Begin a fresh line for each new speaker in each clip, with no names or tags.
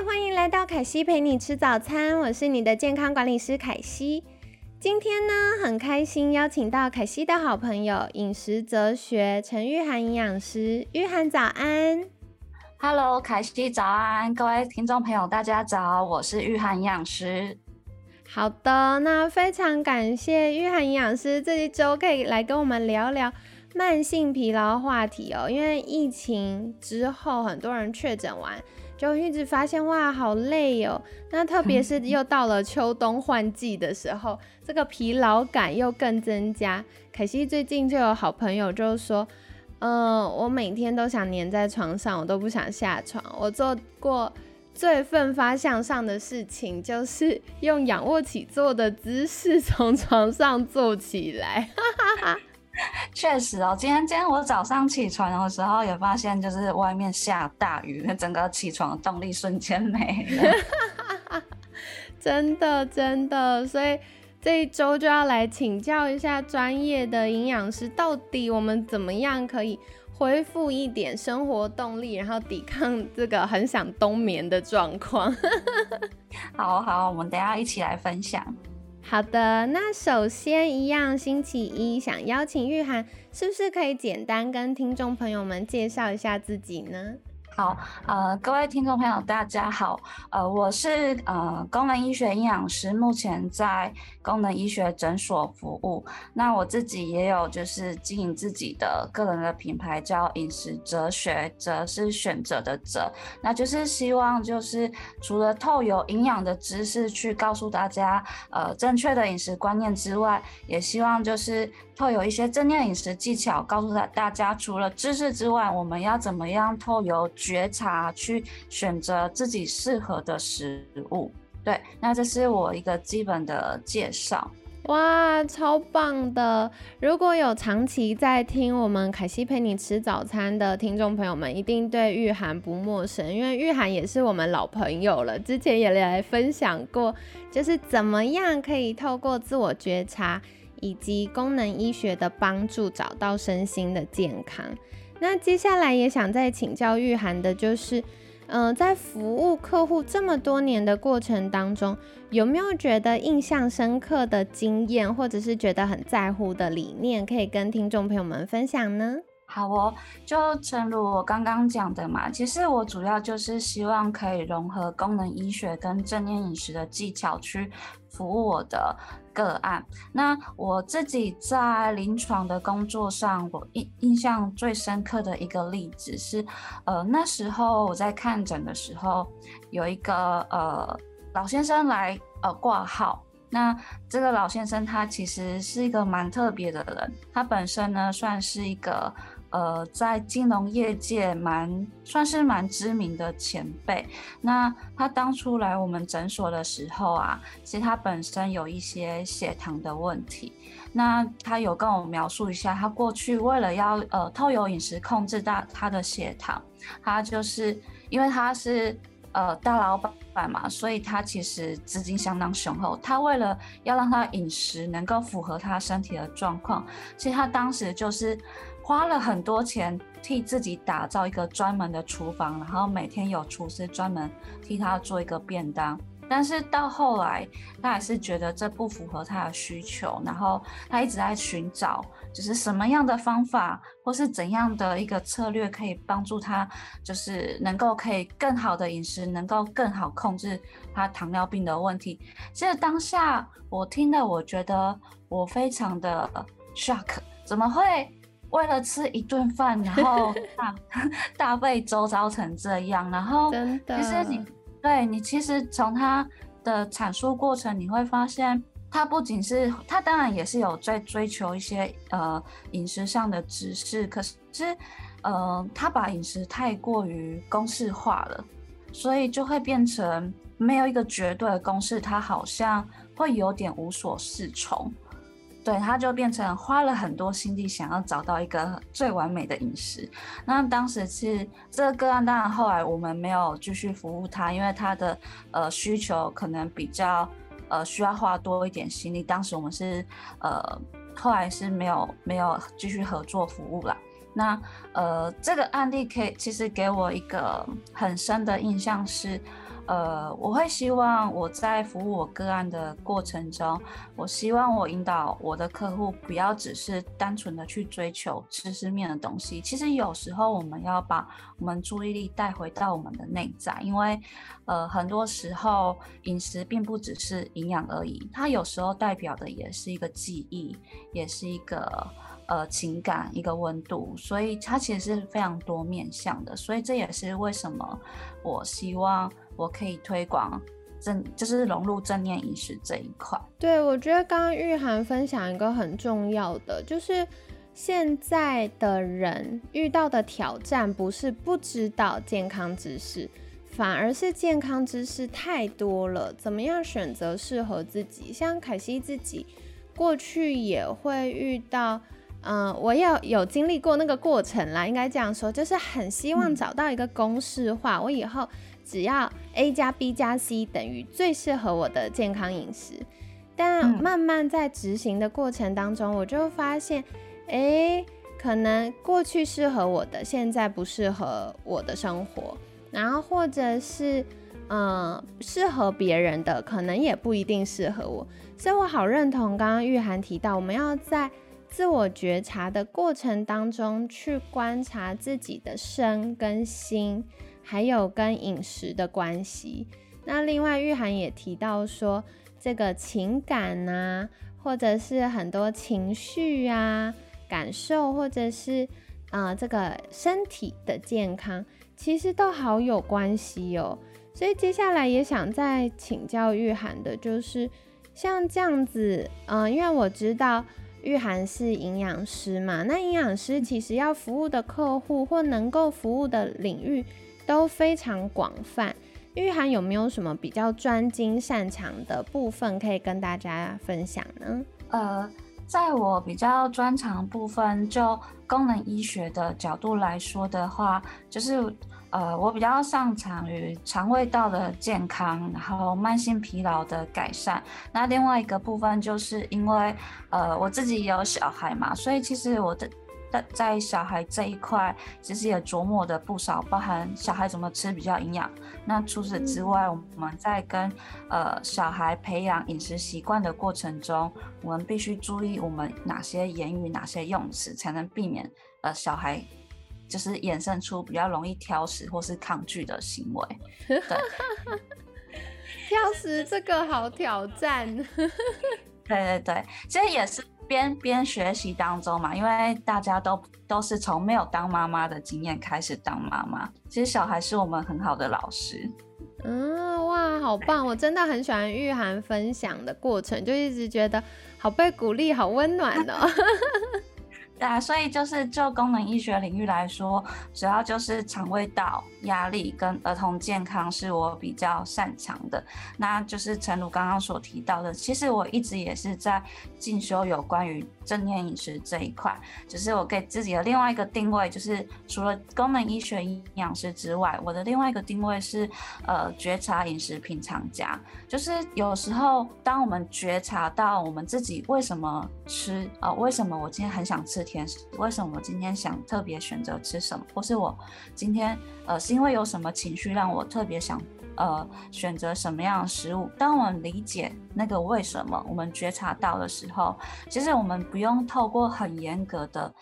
嗨，欢迎来到凯西陪你吃早餐，我是你的健康管理师凯西。今天呢，很开心邀请到凯西的好朋友饮食哲学陈玉涵营养师，玉涵早安。
Hello，凯西早安，各位听众朋友大家早，我是玉涵营养师。
好的，那非常感谢玉涵营养师这一周可以来跟我们聊聊。慢性疲劳话题哦，因为疫情之后，很多人确诊完就一直发现哇，好累哦。那特别是又到了秋冬换季的时候，这个疲劳感又更增加。可惜最近就有好朋友就说，嗯，我每天都想黏在床上，我都不想下床。我做过最奋发向上的事情，就是用仰卧起坐的姿势从床上坐起来。哈哈哈。
确实哦，今天今天我早上起床的时候，也发现就是外面下大雨，那整个起床的动力瞬间没了。
真的真的，所以这一周就要来请教一下专业的营养师，到底我们怎么样可以恢复一点生活动力，然后抵抗这个很想冬眠的状况。
好好，我们等下一起来分享。
好的，那首先一样，星期一想邀请玉涵，是不是可以简单跟听众朋友们介绍一下自己呢？
好，呃，各位听众朋友，大家好，呃，我是呃功能医学营养师，目前在功能医学诊所服务。那我自己也有就是经营自己的个人的品牌，叫饮食哲学，哲是选择的哲，那就是希望就是除了透有营养的知识去告诉大家，呃，正确的饮食观念之外，也希望就是透有一些正念饮食技巧，告诉大大家，除了知识之外，我们要怎么样透有。觉察去选择自己适合的食物，对，那这是我一个基本的介绍。
哇，超棒的！如果有长期在听我们凯西陪你吃早餐的听众朋友们，一定对玉涵不陌生，因为玉涵也是我们老朋友了，之前也来分享过，就是怎么样可以透过自我觉察以及功能医学的帮助，找到身心的健康。那接下来也想再请教玉涵的，就是，嗯，在服务客户这么多年的过程当中，有没有觉得印象深刻的经验，或者是觉得很在乎的理念，可以跟听众朋友们分享呢？
好哦，就正如我刚刚讲的嘛，其实我主要就是希望可以融合功能医学跟正念饮食的技巧去服务我的个案。那我自己在临床的工作上，我印印象最深刻的一个例子是，呃，那时候我在看诊的时候，有一个呃老先生来呃挂号。那这个老先生他其实是一个蛮特别的人，他本身呢算是一个。呃，在金融业界蛮算是蛮知名的前辈。那他当初来我们诊所的时候啊，其实他本身有一些血糖的问题。那他有跟我描述一下，他过去为了要呃透油饮食控制大他的血糖，他就是因为他是呃大老板嘛，所以他其实资金相当雄厚。他为了要让他饮食能够符合他身体的状况，其实他当时就是。花了很多钱替自己打造一个专门的厨房，然后每天有厨师专门替他做一个便当。但是到后来，他还是觉得这不符合他的需求，然后他一直在寻找，就是什么样的方法或是怎样的一个策略可以帮助他，就是能够可以更好的饮食，能够更好控制他糖尿病的问题。其实当下我听了，我觉得我非常的 shock，怎么会？为了吃一顿饭，然后 大 大费周遭成这样，然后其实你对你其实从他的阐述过程，你会发现他不仅是他当然也是有在追求一些呃饮食上的知识，可是呃他把饮食太过于公式化了。所以就会变成没有一个绝对的公式，他好像会有点无所适从。对，他就变成花了很多心力想要找到一个最完美的饮食。那当时是这个个案，当然后来我们没有继续服务他，因为他的呃需求可能比较呃需要花多一点心力。当时我们是呃后来是没有没有继续合作服务了。那呃这个案例可以其实给我一个很深的印象是。呃，我会希望我在服务我个案的过程中，我希望我引导我的客户不要只是单纯的去追求知识面的东西。其实有时候我们要把我们注意力带回到我们的内在，因为呃，很多时候饮食并不只是营养而已，它有时候代表的也是一个记忆，也是一个呃情感，一个温度，所以它其实是非常多面向的。所以这也是为什么我希望。我可以推广正，就是融入正念饮食这一块。
对，我觉得刚刚玉涵分享一个很重要的，就是现在的人遇到的挑战不是不知道健康知识，反而是健康知识太多了，怎么样选择适合自己？像凯西自己过去也会遇到，嗯，我也有经历过那个过程啦，应该这样说，就是很希望找到一个公式化，我以后。只要 A 加 B 加 C 等于最适合我的健康饮食，但慢慢在执行的过程当中，我就发现，哎，可能过去适合我的，现在不适合我的生活，然后或者是，嗯，适合别人的，可能也不一定适合我。所以我好认同刚刚玉涵提到，我们要在自我觉察的过程当中去观察自己的身跟心。还有跟饮食的关系。那另外，玉涵也提到说，这个情感呐，或者是很多情绪啊、感受，或者是啊这个身体的健康，其实都好有关系哦。所以接下来也想再请教玉涵的，就是像这样子，嗯，因为我知道玉涵是营养师嘛，那营养师其实要服务的客户或能够服务的领域。都非常广泛，玉涵有没有什么比较专精擅长的部分可以跟大家分享呢？
呃，在我比较专长部分，就功能医学的角度来说的话，就是呃，我比较擅长于肠胃道的健康，然后慢性疲劳的改善。那另外一个部分，就是因为呃，我自己也有小孩嘛，所以其实我的。在在小孩这一块，其实也琢磨的不少，包含小孩怎么吃比较营养。那除此之外，我们在跟呃小孩培养饮食习惯的过程中，我们必须注意我们哪些言语、哪些用词，才能避免呃小孩就是衍生出比较容易挑食或是抗拒的行为。对，
挑食这个好挑战。
对对对，其实也是。边边学习当中嘛，因为大家都都是从没有当妈妈的经验开始当妈妈。其实小孩是我们很好的老师。
嗯，哇，好棒！我真的很喜欢玉涵分享的过程，就一直觉得好被鼓励，好温暖哦。
对啊，所以就是就功能医学领域来说，主要就是肠胃道压力跟儿童健康是我比较擅长的。那就是陈如刚刚所提到的，其实我一直也是在进修有关于。正念饮食这一块，只是我给自己的另外一个定位，就是除了功能医学营养师之外，我的另外一个定位是，呃，觉察饮食品尝家。就是有时候，当我们觉察到我们自己为什么吃，呃，为什么我今天很想吃为什么今天想特别选择吃什么，或是我今天，呃，是因为有什么情绪让我特别想。呃，选择什么样的食物？当我们理解那个为什么，我们觉察到的时候，其实我们不用透过很严格的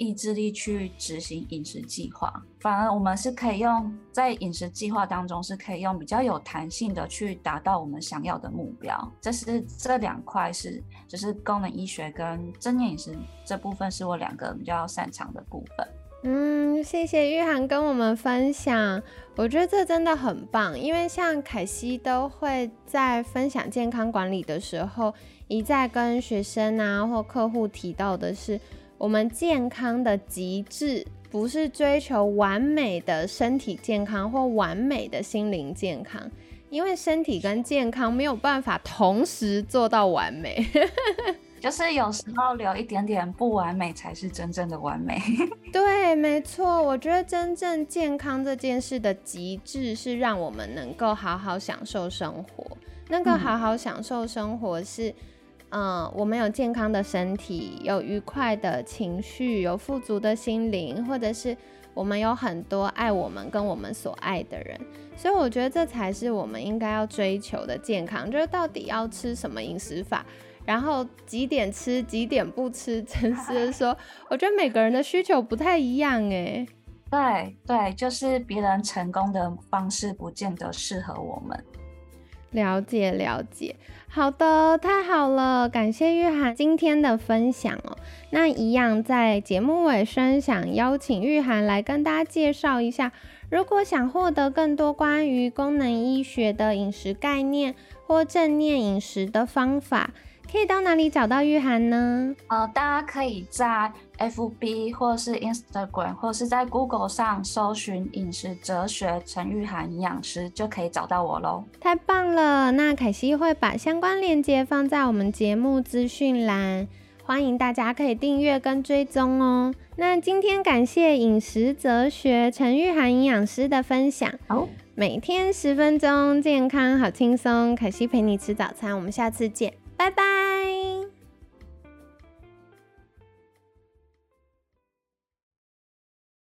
意志力去执行饮食计划，反而我们是可以用在饮食计划当中是可以用比较有弹性的去达到我们想要的目标。这是这两块是，就是功能医学跟正念饮食这部分是我两个比较擅长的部分。
嗯，谢谢玉涵跟我们分享，我觉得这真的很棒。因为像凯西都会在分享健康管理的时候，一再跟学生啊或客户提到的是，我们健康的极致不是追求完美的身体健康或完美的心灵健康，因为身体跟健康没有办法同时做到完美。
就是有时候留一点点不完美，才是真正的完美。
对，没错。我觉得真正健康这件事的极致，是让我们能够好好享受生活。那个好好享受生活是，嗯，我们有健康的身体，有愉快的情绪，有富足的心灵，或者是我们有很多爱我们跟我们所爱的人。所以我觉得这才是我们应该要追求的健康。就是到底要吃什么饮食法？然后几点吃，几点不吃？真是说，我觉得每个人的需求不太一样哎。
对对，就是别人成功的方式，不见得适合我们。
了解了解，好的，太好了，感谢玉涵今天的分享哦。那一样在节目尾声，想邀请玉涵来跟大家介绍一下，如果想获得更多关于功能医学的饮食概念或正念饮食的方法。可以到哪里找到玉涵呢？
呃，大家可以在 FB 或是 Instagram 或是在 Google 上搜寻“饮食哲学陈玉涵营养师”，就可以找到我喽。
太棒了！那凯西会把相关链接放在我们节目资讯栏，欢迎大家可以订阅跟追踪哦。那今天感谢饮食哲学陈玉涵营养师的分享。
好，
每天十分钟，健康好轻松。凯西陪你吃早餐，我们下次见。拜拜。